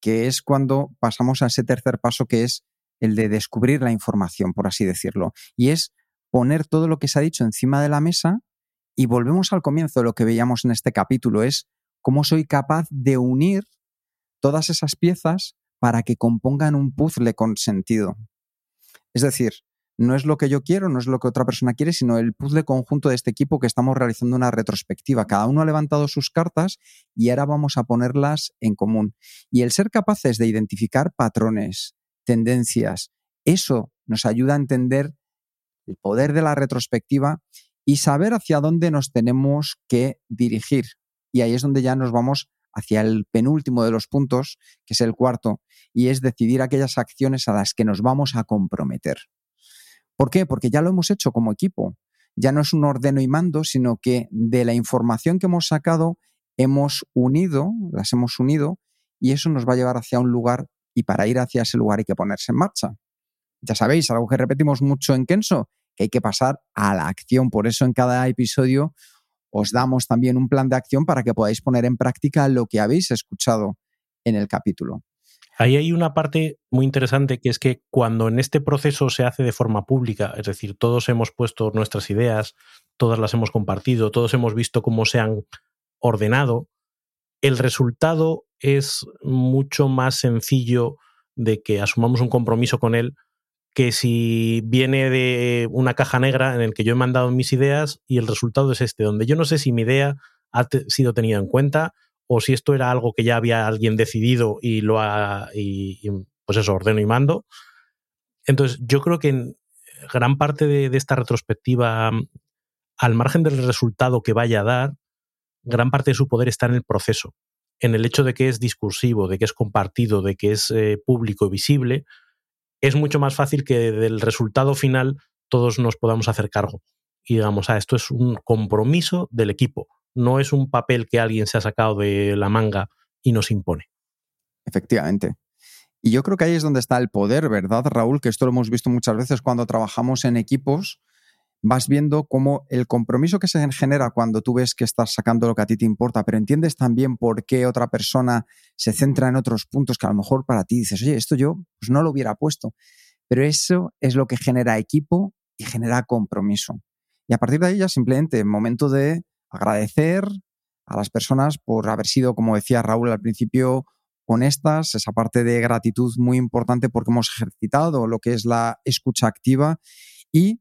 que es cuando pasamos a ese tercer paso que es el de descubrir la información, por así decirlo. Y es poner todo lo que se ha dicho encima de la mesa y volvemos al comienzo de lo que veíamos en este capítulo, es cómo soy capaz de unir todas esas piezas para que compongan un puzzle con sentido. Es decir, no es lo que yo quiero, no es lo que otra persona quiere, sino el puzzle conjunto de este equipo que estamos realizando una retrospectiva. Cada uno ha levantado sus cartas y ahora vamos a ponerlas en común. Y el ser capaces de identificar patrones, tendencias, eso nos ayuda a entender el poder de la retrospectiva y saber hacia dónde nos tenemos que dirigir. Y ahí es donde ya nos vamos hacia el penúltimo de los puntos, que es el cuarto, y es decidir aquellas acciones a las que nos vamos a comprometer. ¿Por qué? Porque ya lo hemos hecho como equipo. Ya no es un ordeno y mando, sino que de la información que hemos sacado hemos unido, las hemos unido, y eso nos va a llevar hacia un lugar y para ir hacia ese lugar hay que ponerse en marcha. Ya sabéis, algo que repetimos mucho en Kenso, que hay que pasar a la acción. Por eso en cada episodio os damos también un plan de acción para que podáis poner en práctica lo que habéis escuchado en el capítulo. Ahí hay una parte muy interesante que es que cuando en este proceso se hace de forma pública, es decir, todos hemos puesto nuestras ideas, todas las hemos compartido, todos hemos visto cómo se han ordenado, el resultado es mucho más sencillo de que asumamos un compromiso con él que si viene de una caja negra en el que yo he mandado mis ideas y el resultado es este, donde yo no sé si mi idea ha sido tenida en cuenta o si esto era algo que ya había alguien decidido y lo ha, y, pues eso, ordeno y mando. Entonces, yo creo que en gran parte de, de, esta retrospectiva, al margen del resultado que vaya a dar, gran parte de su poder está en el proceso, en el hecho de que es discursivo, de que es compartido, de que es eh, público y visible. Es mucho más fácil que del resultado final todos nos podamos hacer cargo y digamos, ah, esto es un compromiso del equipo, no es un papel que alguien se ha sacado de la manga y nos impone. Efectivamente. Y yo creo que ahí es donde está el poder, ¿verdad, Raúl? Que esto lo hemos visto muchas veces cuando trabajamos en equipos. Vas viendo cómo el compromiso que se genera cuando tú ves que estás sacando lo que a ti te importa, pero entiendes también por qué otra persona se centra en otros puntos que a lo mejor para ti dices, oye, esto yo pues no lo hubiera puesto. Pero eso es lo que genera equipo y genera compromiso. Y a partir de ahí ya simplemente momento de agradecer a las personas por haber sido, como decía Raúl al principio, honestas, esa parte de gratitud muy importante porque hemos ejercitado lo que es la escucha activa y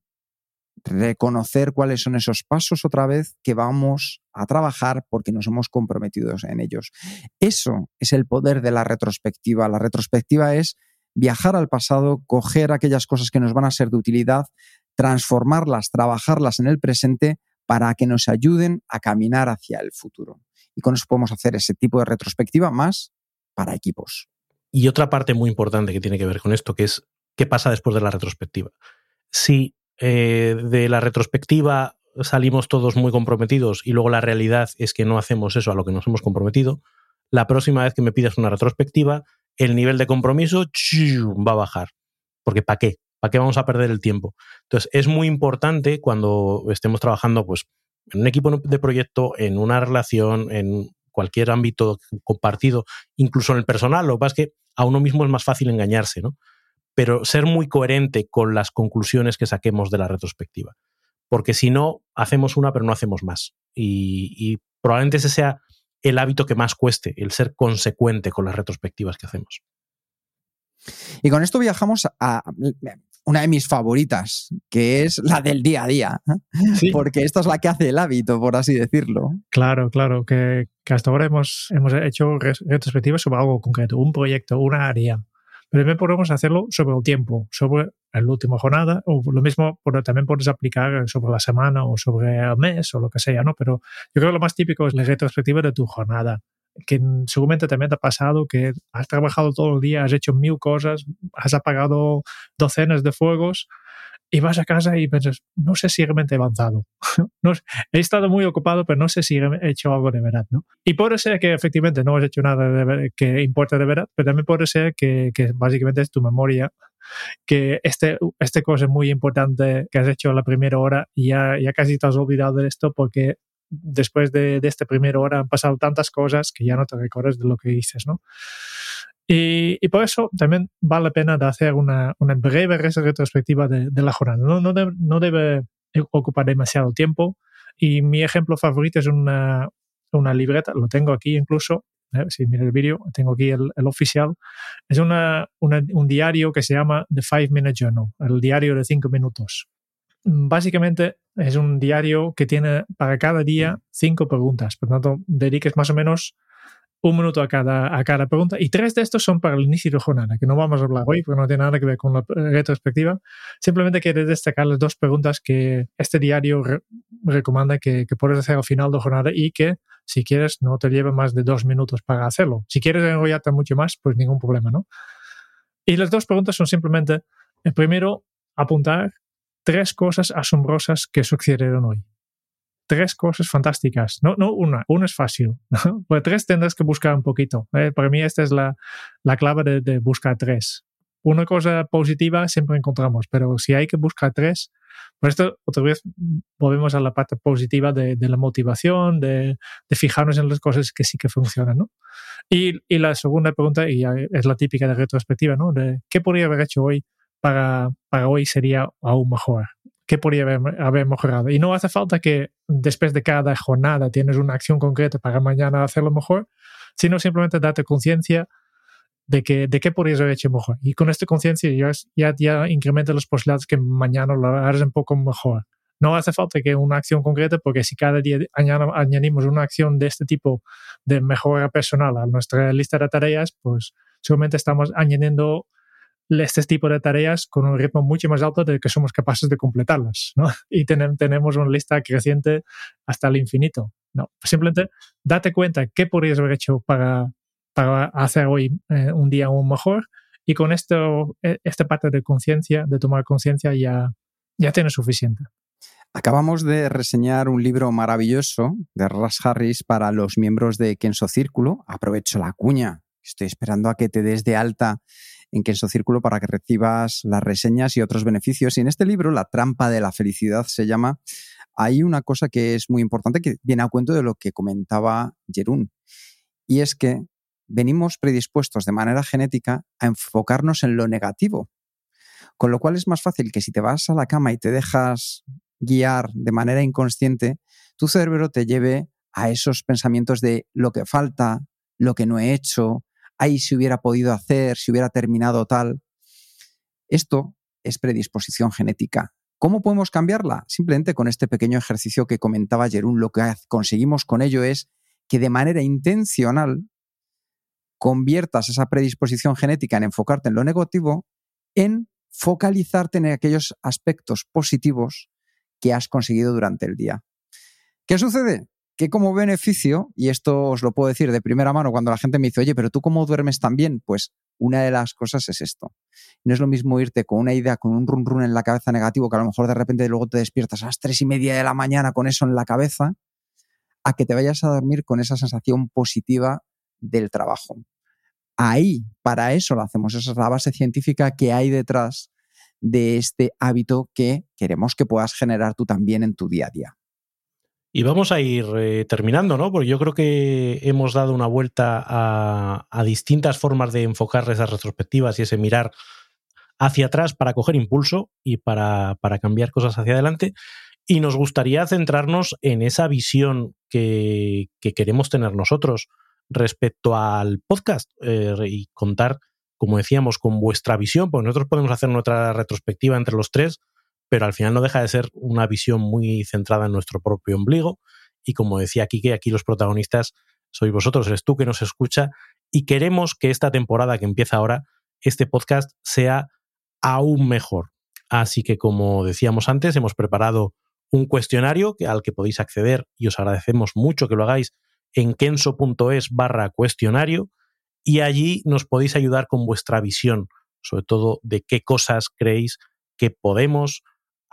reconocer cuáles son esos pasos otra vez que vamos a trabajar porque nos hemos comprometido en ellos. Eso es el poder de la retrospectiva. La retrospectiva es viajar al pasado, coger aquellas cosas que nos van a ser de utilidad, transformarlas, trabajarlas en el presente para que nos ayuden a caminar hacia el futuro. Y con eso podemos hacer ese tipo de retrospectiva más para equipos. Y otra parte muy importante que tiene que ver con esto, que es qué pasa después de la retrospectiva. Si eh, de la retrospectiva salimos todos muy comprometidos y luego la realidad es que no hacemos eso a lo que nos hemos comprometido, la próxima vez que me pidas una retrospectiva, el nivel de compromiso va a bajar. Porque ¿para qué? ¿Para qué vamos a perder el tiempo? Entonces, es muy importante cuando estemos trabajando pues, en un equipo de proyecto, en una relación, en cualquier ámbito compartido, incluso en el personal. Lo que pasa es que a uno mismo es más fácil engañarse, ¿no? Pero ser muy coherente con las conclusiones que saquemos de la retrospectiva. Porque si no, hacemos una, pero no hacemos más. Y, y probablemente ese sea el hábito que más cueste, el ser consecuente con las retrospectivas que hacemos. Y con esto viajamos a una de mis favoritas, que es la del día a día, porque esta es la que hace el hábito, por así decirlo. Claro, claro, que, hasta ahora hemos, hemos hecho retrospectivas sobre algo concreto, un proyecto, una área, pero también podemos hacerlo sobre el tiempo, sobre la última jornada, o lo mismo también puedes aplicar sobre la semana o sobre el mes o lo que sea, ¿no? Pero yo creo que lo más típico es la retrospectiva de tu jornada que seguramente también te ha pasado que has trabajado todo el día, has hecho mil cosas, has apagado docenas de fuegos y vas a casa y piensas, no sé si realmente he avanzado. no, he estado muy ocupado, pero no sé si he hecho algo de verdad. ¿no? Y puede ser que efectivamente no has hecho nada de que importa de verdad, pero también puede ser que, que básicamente es tu memoria que este, este cosa muy importante que has hecho la primera hora ya, ya casi te has olvidado de esto porque después de, de esta primera hora han pasado tantas cosas que ya no te recuerdas de lo que dices, ¿no? Y, y, por eso también vale la pena de hacer una, una breve retrospectiva de, de, la jornada. No, no, debe, no debe ocupar demasiado tiempo. Y mi ejemplo favorito es una, una libreta, lo tengo aquí incluso, ¿eh? si mira el vídeo, tengo aquí el, el oficial. Es una, una, un diario que se llama The Five Minute Journal, el diario de cinco minutos. Básicamente es un diario que tiene para cada día cinco preguntas. Por lo tanto, dediques más o menos un minuto a cada, a cada pregunta y tres de estos son para el inicio de jornada, que no vamos a hablar hoy porque no tiene nada que ver con la retrospectiva. Simplemente quiero destacar las dos preguntas que este diario re recomienda que, que, puedes hacer al final de jornada y que, si quieres, no te lleve más de dos minutos para hacerlo. Si quieres enrollarte mucho más, pues ningún problema, ¿no? Y las dos preguntas son simplemente, el primero, apuntar tres cosas asombrosas que sucedieron hoy tres cosas fantásticas. No, no una, una es fácil. Pues tres tendrás que buscar un poquito. ¿eh? Para mí esta es la, la clave de, de, buscar tres. Una cosa positiva siempre encontramos, pero si hay que buscar tres, por esto otra vez volvemos a la parte positiva de, la motivación, de, fijarnos en las cosas que sí que funcionan. ¿no? Y, y, la segunda pregunta, y es la típica de retrospectiva, ¿no? qué podría haber hecho hoy para, para hoy sería aún mejor qué podría haber, haber, mejorado. Y no hace falta que después de cada jornada tienes una acción concreta para mañana hacerlo mejor, sino simplemente date conciencia de, que, de qué podrías haber hecho mejor. Y con esta conciencia ya, ya, ya las posibilidades que mañana lo hagas un poco mejor. No hace falta que una acción concreta, porque si cada día añadimos una acción de este tipo de mejora personal a nuestra lista de tareas, pues seguramente estamos añadiendo este tipo de tareas con un ritmo mucho más alto de que somos capaces de completarlas, ¿no? Y ten, tenemos una lista creciente hasta el infinito. No, simplemente date cuenta qué podrías haber hecho para, para hacer hoy eh, un día aún mejor y con esto, e, esta parte de conciencia, de tomar conciencia, ya, ya tienes suficiente. Acabamos de reseñar un libro maravilloso de Ras Harris para los miembros de Kenso Círculo. Aprovecho la cuña. Estoy esperando a que te des de alta en Kenso Círculo para que recibas las reseñas y otros beneficios. Y en este libro, La trampa de la felicidad se llama, hay una cosa que es muy importante que viene a cuento de lo que comentaba Jerún. Y es que venimos predispuestos de manera genética a enfocarnos en lo negativo. Con lo cual es más fácil que si te vas a la cama y te dejas guiar de manera inconsciente, tu cerebro te lleve a esos pensamientos de lo que falta, lo que no he hecho, ahí se hubiera podido hacer, si hubiera terminado tal. Esto es predisposición genética. ¿Cómo podemos cambiarla? Simplemente con este pequeño ejercicio que comentaba Jerún, lo que conseguimos con ello es que de manera intencional conviertas esa predisposición genética en enfocarte en lo negativo en focalizarte en aquellos aspectos positivos que has conseguido durante el día. ¿Qué sucede? Que como beneficio, y esto os lo puedo decir de primera mano cuando la gente me dice, oye, pero tú cómo duermes tan bien, pues una de las cosas es esto. No es lo mismo irte con una idea, con un run run en la cabeza negativo, que a lo mejor de repente luego te despiertas a las tres y media de la mañana con eso en la cabeza, a que te vayas a dormir con esa sensación positiva del trabajo. Ahí, para eso lo hacemos. Esa es la base científica que hay detrás de este hábito que queremos que puedas generar tú también en tu día a día. Y vamos a ir eh, terminando, ¿no? Porque yo creo que hemos dado una vuelta a, distintas formas de enfocar esas retrospectivas y ese mirar hacia atrás para coger impulso y para, para cambiar cosas hacia adelante. Y nos gustaría centrarnos en esa visión que, que queremos tener nosotros respecto al podcast eh, y contar, como decíamos, con vuestra visión, porque nosotros podemos hacer nuestra retrospectiva entre los tres, pero al final no deja de ser una visión muy centrada en nuestro propio ombligo. Y como decía Kike, aquí los protagonistas sois vosotros, eres tú que nos escucha, y queremos que esta temporada que empieza ahora, este podcast sea aún mejor. Así que, como decíamos antes, hemos preparado un cuestionario al que podéis acceder y os agradecemos mucho que lo hagáis en kenso.es barra cuestionario y allí nos podéis ayudar con vuestra visión, sobre todo de qué cosas creéis que podemos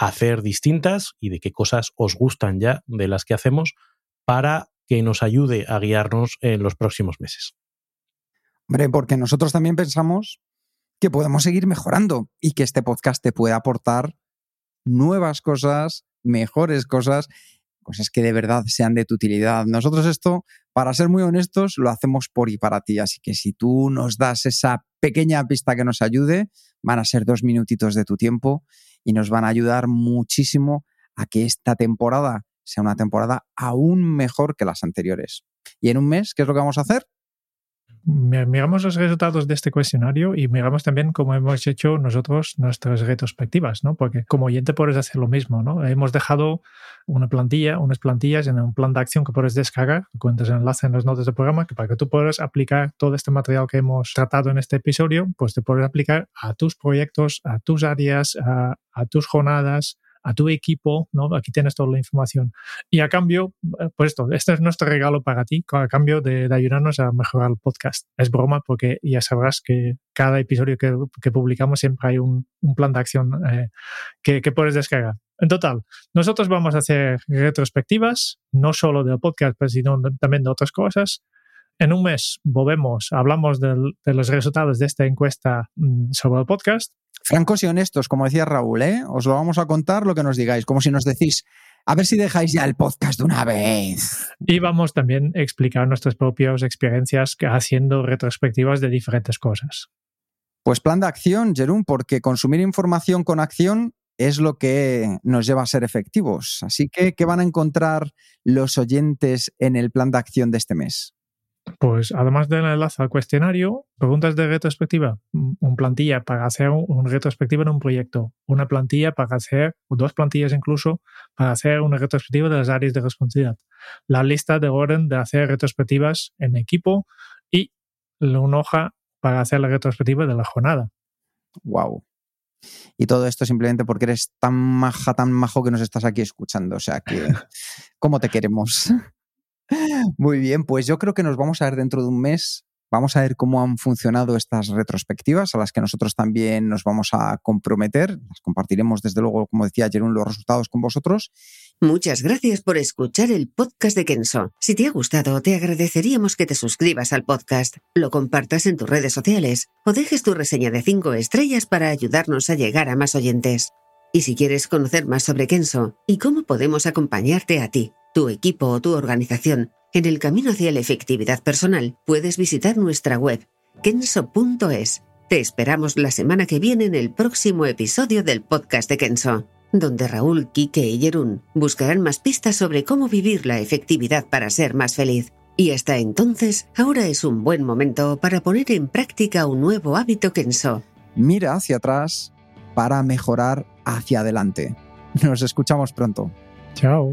hacer distintas y de qué cosas os gustan ya de las que hacemos para que nos ayude a guiarnos en los próximos meses. Hombre, porque nosotros también pensamos que podemos seguir mejorando y que este podcast te puede aportar nuevas cosas, mejores cosas, cosas que de verdad sean de tu utilidad. Nosotros esto, para ser muy honestos, lo hacemos por y para ti. Así que si tú nos das esa pequeña pista que nos ayude, van a ser dos minutitos de tu tiempo y nos van a ayudar muchísimo a que esta temporada sea una temporada aún mejor que las anteriores. Y en un mes, ¿qué es lo que vamos a hacer? Miramos los resultados de este cuestionario y miramos también cómo hemos hecho nosotros nuestras retrospectivas, ¿no? Porque como oyente puedes hacer lo mismo, ¿no? Hemos dejado una plantilla, unas plantillas en un plan de acción que puedes descargar, encuentras el enlace en las notas del programa, que para que tú puedas aplicar todo este material que hemos tratado en este episodio, pues te puedes aplicar a tus proyectos, a tus áreas, a, a tus jornadas, a tu equipo, ¿no? Aquí tienes toda la información. Y a cambio, eh, pues esto, este es nuestro regalo para ti, a cambio de, ayudarnos a mejorar el podcast. Es broma porque ya sabrás que cada episodio que, publicamos siempre hay un, plan de acción eh, que, puedes descargar. En total, nosotros vamos a hacer retrospectivas, no solo del podcast, sino también de otras cosas. En un mes volvemos, hablamos de los resultados de esta encuesta mm, sobre el podcast Francos y honestos, como decía Raúl, ¿eh? os lo vamos a contar lo que nos digáis, como si nos decís, a ver si dejáis ya el podcast de una vez. Y vamos también a explicar nuestras propias experiencias haciendo retrospectivas de diferentes cosas. Pues plan de acción, Jerún, porque consumir información con acción es lo que nos lleva a ser efectivos. Así que, ¿qué van a encontrar los oyentes en el plan de acción de este mes? Pues además del enlace al cuestionario, preguntas de retrospectiva, un plantilla para hacer un, retrospectiva en un proyecto, una plantilla para hacer, o dos plantillas incluso, para hacer una retrospectiva de las áreas de responsabilidad, la lista de orden de hacer retrospectivas en equipo y una hoja para hacer la retrospectiva de la jornada. Wow. Y todo esto simplemente porque eres tan maja, tan majo que nos estás aquí escuchando. O sea que, ¿cómo te queremos? Muy bien, pues yo creo que nos vamos a ver dentro de un mes. Vamos a ver cómo han funcionado estas retrospectivas a las que nosotros también nos vamos a comprometer. Las compartiremos desde luego, como decía ayer, los resultados con vosotros. Muchas gracias por escuchar el podcast de Kenso. Si te ha gustado, te agradeceríamos que te suscribas al podcast, lo compartas en tus redes sociales o dejes tu reseña de 5 estrellas para ayudarnos a llegar a más oyentes. Y si quieres conocer más sobre Kenso y cómo podemos acompañarte a ti, tu equipo o tu organización en el camino hacia la efectividad personal, puedes visitar nuestra web kenso.es. Te esperamos la semana que viene en el próximo episodio del podcast de Kenso, donde Raúl, Kike y Jerún buscarán más pistas sobre cómo vivir la efectividad para ser más feliz. Y hasta entonces, ahora es un buen momento para poner en práctica un nuevo hábito Kenso. Mira hacia atrás para mejorar hacia adelante. Nos escuchamos pronto. Chao.